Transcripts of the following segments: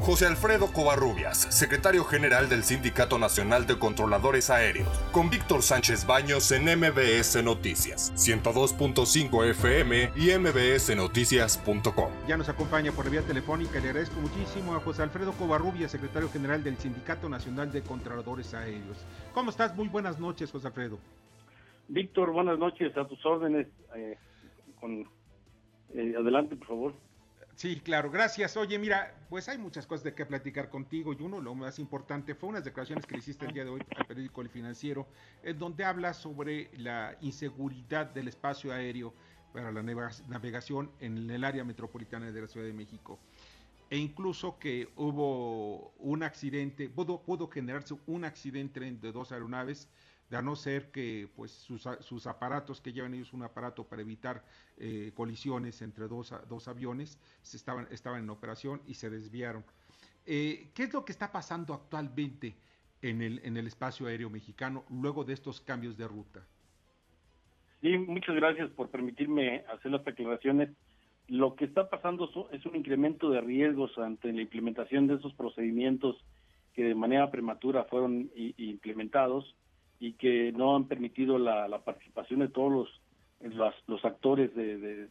José Alfredo Covarrubias, secretario general del Sindicato Nacional de Controladores Aéreos, con Víctor Sánchez Baños en MBS Noticias, 102.5 FM y mbsnoticias.com. Ya nos acompaña por vía telefónica y le agradezco muchísimo a José Alfredo Covarrubias, secretario general del Sindicato Nacional de Controladores Aéreos. ¿Cómo estás? Muy buenas noches, José Alfredo. Víctor, buenas noches, a tus órdenes. Eh, con, eh, adelante, por favor. Sí, claro, gracias. Oye, mira, pues hay muchas cosas de qué platicar contigo y uno, lo más importante, fue unas declaraciones que le hiciste el día de hoy al periódico El Financiero, en donde habla sobre la inseguridad del espacio aéreo para la navegación en el área metropolitana de la Ciudad de México. E incluso que hubo un accidente, pudo, pudo generarse un accidente entre dos aeronaves a no ser que pues sus, aparatos que llevan ellos un aparato para evitar eh, colisiones entre dos, dos aviones se estaban, estaban en operación y se desviaron. Eh, ¿Qué es lo que está pasando actualmente en el, en el espacio aéreo mexicano luego de estos cambios de ruta? Sí, muchas gracias por permitirme hacer las declaraciones. Lo que está pasando es un incremento de riesgos ante la implementación de esos procedimientos que de manera prematura fueron implementados y que no han permitido la, participación de todos los, los, actores del,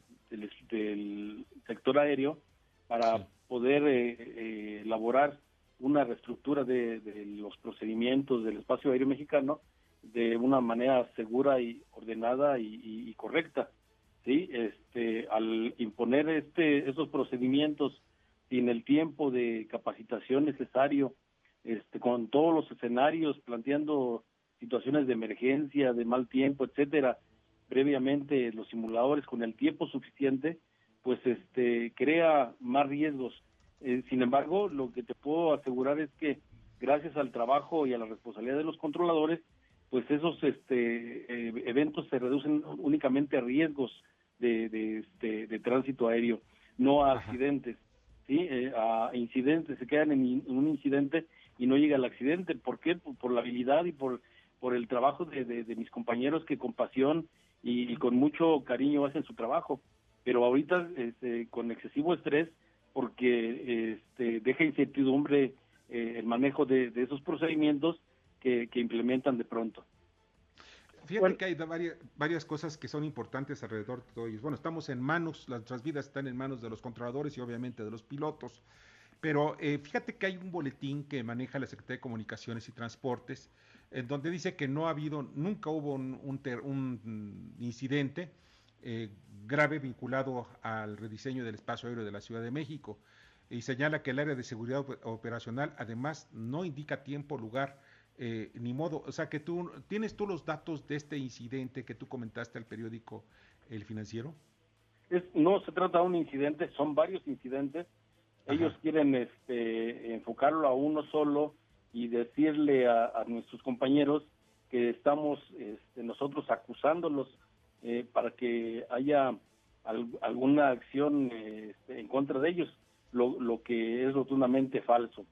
sector aéreo para poder eh, eh, elaborar una reestructura de, los procedimientos del espacio aéreo mexicano de una manera segura y ordenada y, correcta. ¿sí? Este, al imponer este, esos procedimientos sin el tiempo de capacitación necesario, este, con todos los escenarios, planteando situaciones de emergencia, de mal tiempo, etcétera, previamente los simuladores con el tiempo suficiente, pues este crea más riesgos. Eh, sin embargo, lo que te puedo asegurar es que gracias al trabajo y a la responsabilidad de los controladores, pues esos este, eh, eventos se reducen únicamente a riesgos de, de, este, de tránsito aéreo, no a accidentes. ¿sí? Eh, a incidentes, se quedan en, un incidente y no llega al accidente. ¿Por qué? por la habilidad y por por el trabajo de, de, mis compañeros que con pasión y, con mucho cariño hacen su trabajo. Pero ahorita este, con excesivo estrés, porque este, deja incertidumbre eh, el manejo de, esos procedimientos que, implementan de pronto. Fíjate que hay varias, varias, cosas que son importantes alrededor de todo ello. Bueno, estamos en manos, nuestras vidas están en manos de los controladores y obviamente de los pilotos. Pero eh, fíjate que hay un boletín que maneja la Secretaría de Comunicaciones y Transportes en donde dice que no ha habido, nunca hubo un, incidente eh, grave vinculado al rediseño del espacio aéreo de la Ciudad de México y señala que el área de seguridad operacional además no indica tiempo, lugar eh, ni modo. O sea que tú tienes tú los datos de este incidente que tú comentaste al periódico El Financiero. no se trata de un incidente, son varios incidentes. Ellos quieren este, enfocarlo a uno solo y decirle a, nuestros compañeros que estamos este, nosotros acusándolos eh, para que haya alguna acción este, en contra de ellos, lo, lo, que es rotundamente falso.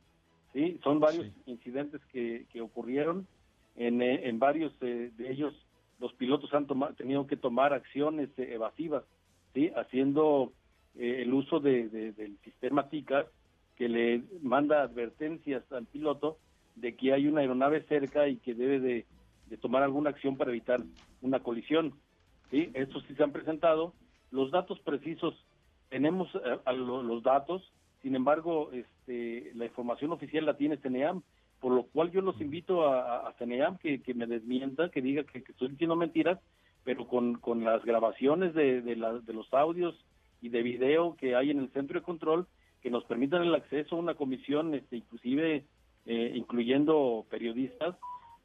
¿sí? Son varios incidentes que, que ocurrieron, en, eh, en varios de ellos los pilotos han tenido que tomar acciones eh, evasivas, ¿sí? haciendo el uso de, del sistema TICA que le manda advertencias al piloto de que hay una aeronave cerca y que debe de, tomar alguna acción para evitar una colisión. ¿sí? Estos sí se han presentado. Los datos precisos, tenemos eh, los datos, sin embargo, este, la información oficial la tiene CENEAM, por lo cual yo los invito a, a CENEAM que, me desmienta, que diga que, estoy diciendo mentiras, pero con, con las grabaciones de, de, de los audios y de video que hay en el centro de control, que nos permitan el acceso a una comisión, este, inclusive eh, incluyendo periodistas,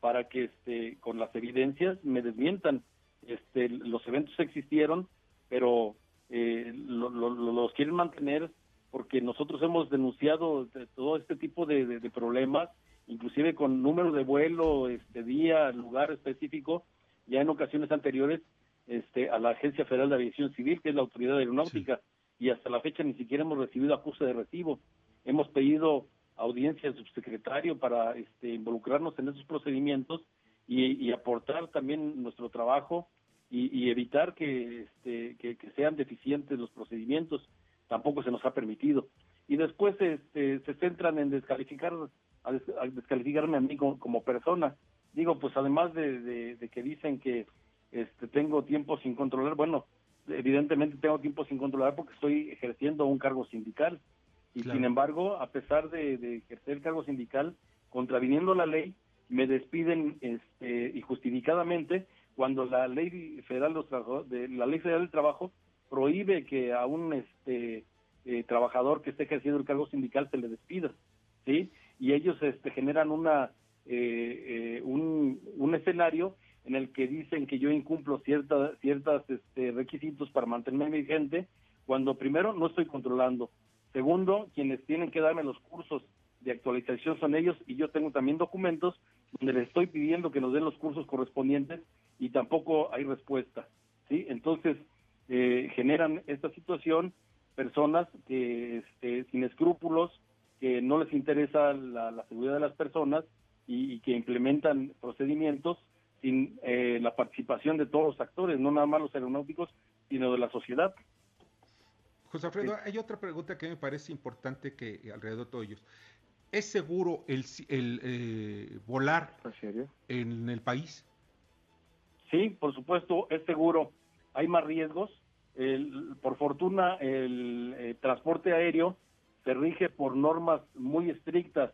para que este, con las evidencias me desmientan. Este, los eventos existieron, pero eh, los quieren mantener porque nosotros hemos denunciado todo este tipo de, problemas, inclusive con número de vuelo, este día, lugar específico, ya en ocasiones anteriores, este, a la Agencia Federal de Aviación Civil, que es la autoridad aeronáutica, y hasta la fecha ni siquiera hemos recibido acuse de recibo. Hemos pedido audiencia del subsecretario para este, involucrarnos en esos procedimientos y, aportar también nuestro trabajo y, evitar que, este, que, sean deficientes los procedimientos. Tampoco se nos ha permitido. y después este, se centran en descalificar descalificarme a mí como, persona. Digo, pues además de, que dicen que este, tengo tiempo sin controlar, bueno, evidentemente tengo tiempo sin controlar porque estoy ejerciendo un cargo sindical. Y sin embargo, a pesar de, de, ejercer el cargo sindical, contraviniendo la ley, me despiden este, y justificadamente cuando la ley federal de, la ley federal del trabajo prohíbe que a un este eh, trabajador que esté ejerciendo el cargo sindical se le despida, ¿sí? Y ellos este, generan una eh, eh, un, un, escenario en el que dicen que yo incumplo ciertas ciertas este, requisitos para mantenerme vigente, cuando primero no estoy controlando, segundo quienes tienen que darme los cursos de actualización son ellos y yo tengo también documentos donde les estoy pidiendo que nos den los cursos correspondientes y tampoco hay respuesta, ¿sí? Entonces generan esta situación personas que este, sin escrúpulos, que no les interesa la, seguridad de las personas y, que implementan procedimientos sin eh, la participación de todos los actores, no nada más los aeronáuticos, sino de la sociedad. José Alfredo, hay otra pregunta que me parece importante que alrededor de todos ellos. ¿Es seguro el, el eh, volar en el país? Sí, por supuesto, es seguro. Hay más riesgos, por fortuna, el, eh, transporte aéreo se rige por normas muy estrictas,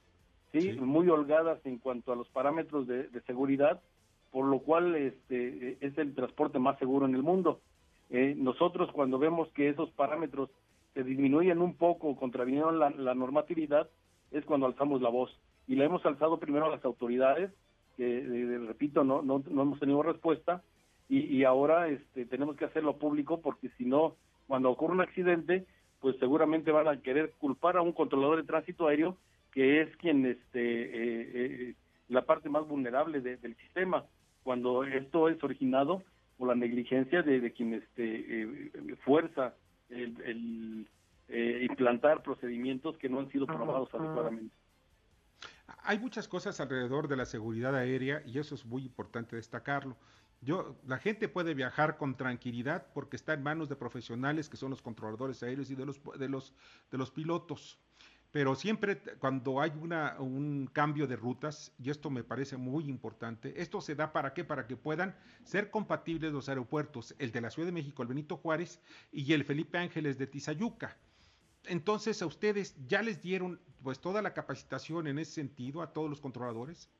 ¿sí? muy holgadas en cuanto a los parámetros de, seguridad, por lo cual este, es el transporte más seguro en el mundo. Eh, nosotros cuando vemos que esos parámetros se disminuyen un poco, contraviniendo la, la normatividad, es cuando alzamos la voz. Y la hemos alzado primero a las autoridades, que eh, repito, no, no, no hemos tenido respuesta, y, ahora este, tenemos que hacerlo público porque si no, cuando ocurre un accidente, pues seguramente van a querer culpar a un controlador de tránsito aéreo que es quien este eh, eh, la parte más vulnerable del sistema cuando esto es originado por la negligencia de, quien este eh, fuerza el, implantar procedimientos que no han sido probados adecuadamente. Hay muchas cosas alrededor de la seguridad aérea y eso es muy importante destacarlo. Yo, la gente puede viajar con tranquilidad porque está en manos de profesionales que son los controladores aéreos y de los, de los, de los pilotos. Pero siempre cuando hay una, un cambio de rutas, y esto me parece muy importante, esto se da para qué? Para que puedan ser compatibles los aeropuertos, el de la Ciudad de México, el Benito Juárez, y el Felipe Ángeles de Tizayuca. Entonces, ¿a ustedes ya les dieron pues toda la capacitación en ese sentido a todos los controladores?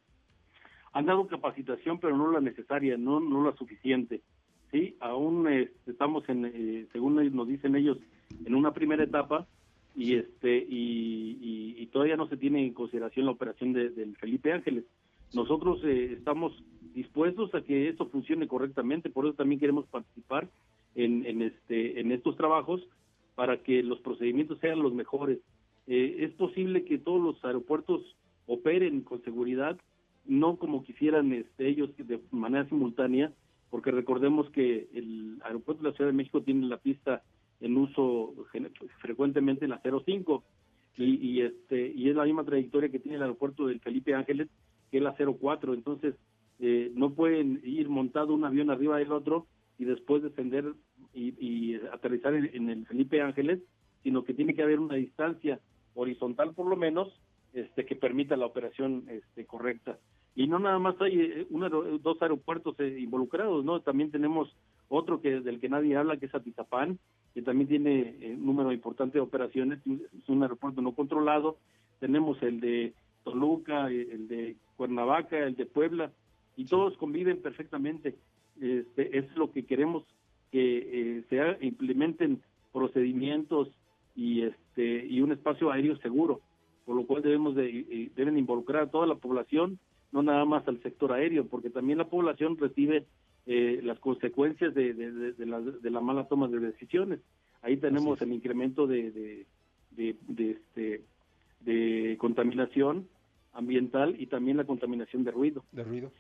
han dado capacitación, pero no la necesaria, no, no la suficiente. Sí, aún este, estamos en, eh, según nos dicen ellos, en una primera etapa y este y, todavía no se tiene en consideración la operación de, del Felipe Ángeles. Nosotros eh, estamos dispuestos a que esto funcione correctamente, por eso también queremos participar en, en este en estos trabajos para que los procedimientos sean los mejores. Eh, es posible que todos los aeropuertos operen con seguridad, no como quisieran este, ellos de manera simultánea, porque recordemos que el aeropuerto de la Ciudad de México tiene la pista en uso frecuentemente en la 05 y, y este y es la misma trayectoria que tiene el aeropuerto del Felipe Ángeles que es la 04 entonces eh, no pueden ir montado un avión arriba del otro y después descender y, aterrizar en, el Felipe Ángeles sino que tiene que haber una distancia horizontal por lo menos este que permita la operación este correcta. Y no nada más hay eh, dos aeropuertos eh, involucrados, ¿no? También tenemos otro que del que nadie habla, que es Atizapán, que también tiene eh, un número importante de operaciones, es un aeropuerto no controlado. Tenemos el de Toluca, el de Cuernavaca, el de Puebla, y todos conviven perfectamente. Este, es lo que queremos que se implementen procedimientos y este y un espacio aéreo seguro, por lo cual debemos de deben involucrar a toda la población no nada más al sector aéreo, porque también la población recibe eh, las consecuencias de, de, la, de, la, mala toma de decisiones. Ahí tenemos el incremento de, de, este, de contaminación ambiental y también la contaminación de ruido. De ruido.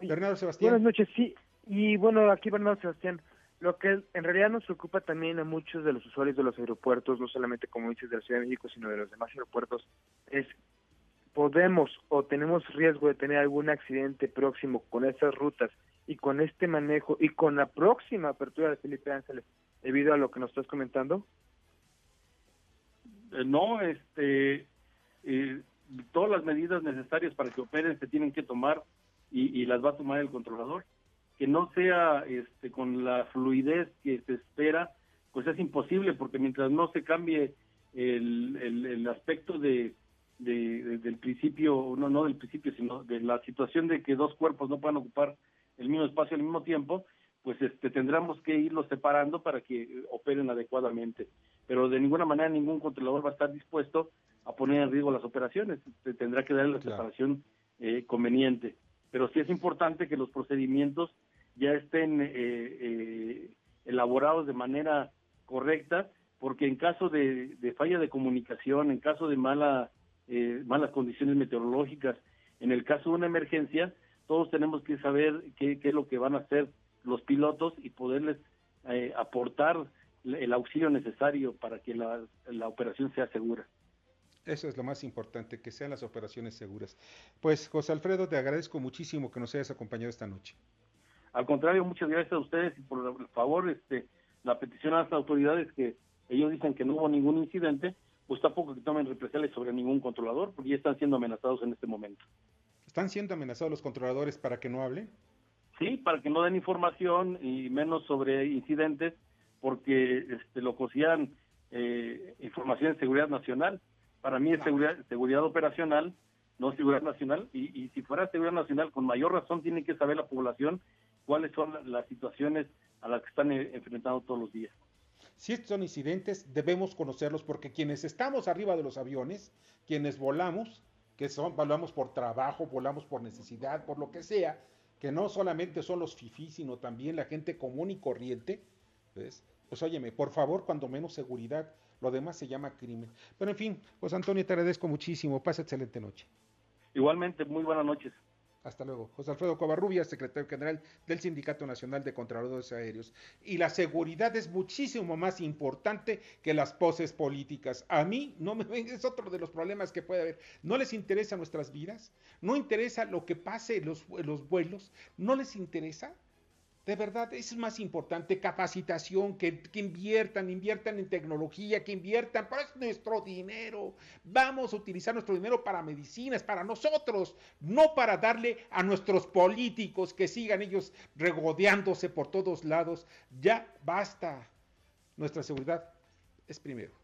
Bernardo Sebastián. Buenas noches, sí. Y bueno, aquí Bernardo Sebastián, lo que en realidad nos preocupa también a muchos de los usuarios de los aeropuertos, no solamente como dices de la Ciudad de México, sino de los demás aeropuertos, es podemos o tenemos riesgo de tener algún accidente próximo con estas rutas y con este manejo y con la próxima apertura de Felipe Ángeles debido a lo que nos estás comentando? Eh, no, este, eh, todas las medidas necesarias para que operen se tienen que tomar y, las va a tomar el controlador. Que no sea este, con la fluidez que se espera, pues es imposible, porque mientras no se cambie el, el, aspecto de, del principio, no, no del principio, sino de la situación de que dos cuerpos no puedan ocupar el mismo espacio al mismo tiempo, pues este, tendremos que irlos separando para que operen adecuadamente. Pero de ninguna manera ningún controlador va a estar dispuesto a poner en riesgo las operaciones. Se tendrá que darle la separación eh, conveniente. Pero sí es importante que los procedimientos ya estén eh, eh, elaborados de manera correcta, porque en caso de, falla de comunicación, en caso de mala, malas condiciones meteorológicas, en el caso de una emergencia, todos tenemos que saber qué, qué es lo que van a hacer los pilotos y poderles aportar el auxilio necesario para que la, la operación sea segura. Eso es lo más importante, que sean las operaciones seguras. Pues José Alfredo, te agradezco muchísimo que nos hayas acompañado esta noche. Al contrario, muchas gracias a ustedes y por favor, este, la petición a las autoridades que ellos dicen que no hubo ningún incidente, pues tampoco que tomen represalias sobre ningún controlador, porque ya están siendo amenazados en este momento. ¿Están siendo amenazados los controladores para que no hablen? Sí, para que no den información y menos sobre incidentes, porque este, lo consideran eh, información de seguridad nacional para mí es seguridad, seguridad operacional, no seguridad nacional, y, si fuera seguridad nacional, con mayor razón tiene que saber la población cuáles son las situaciones a las que están eh, enfrentando todos los días. Si estos son incidentes, debemos conocerlos porque quienes estamos arriba de los aviones, quienes volamos, que son, volamos por trabajo, volamos por necesidad, por lo que sea, que no solamente son los FIFI, sino también la gente común y corriente, ¿ves? pues óyeme, por favor, cuando menos seguridad, lo demás se llama crimen. Pero en fin, pues Antonio, te agradezco muchísimo. Pasa excelente noche. Igualmente, muy buenas noches. Hasta luego. José Alfredo Covarrubias, secretario general del Sindicato Nacional de Controladores Aéreos. Y la seguridad es muchísimo más importante que las poses políticas. A mí no me es otro de los problemas que puede haber. No les interesa nuestras vidas, no interesa lo que pase en los vuelos, no les interesa de verdad, es más importante capacitación, que, inviertan, inviertan en tecnología, que inviertan, pero es nuestro dinero. Vamos a utilizar nuestro dinero para medicinas, para nosotros, no para darle a nuestros políticos que sigan ellos regodeándose por todos lados. Ya basta. Nuestra seguridad es primero.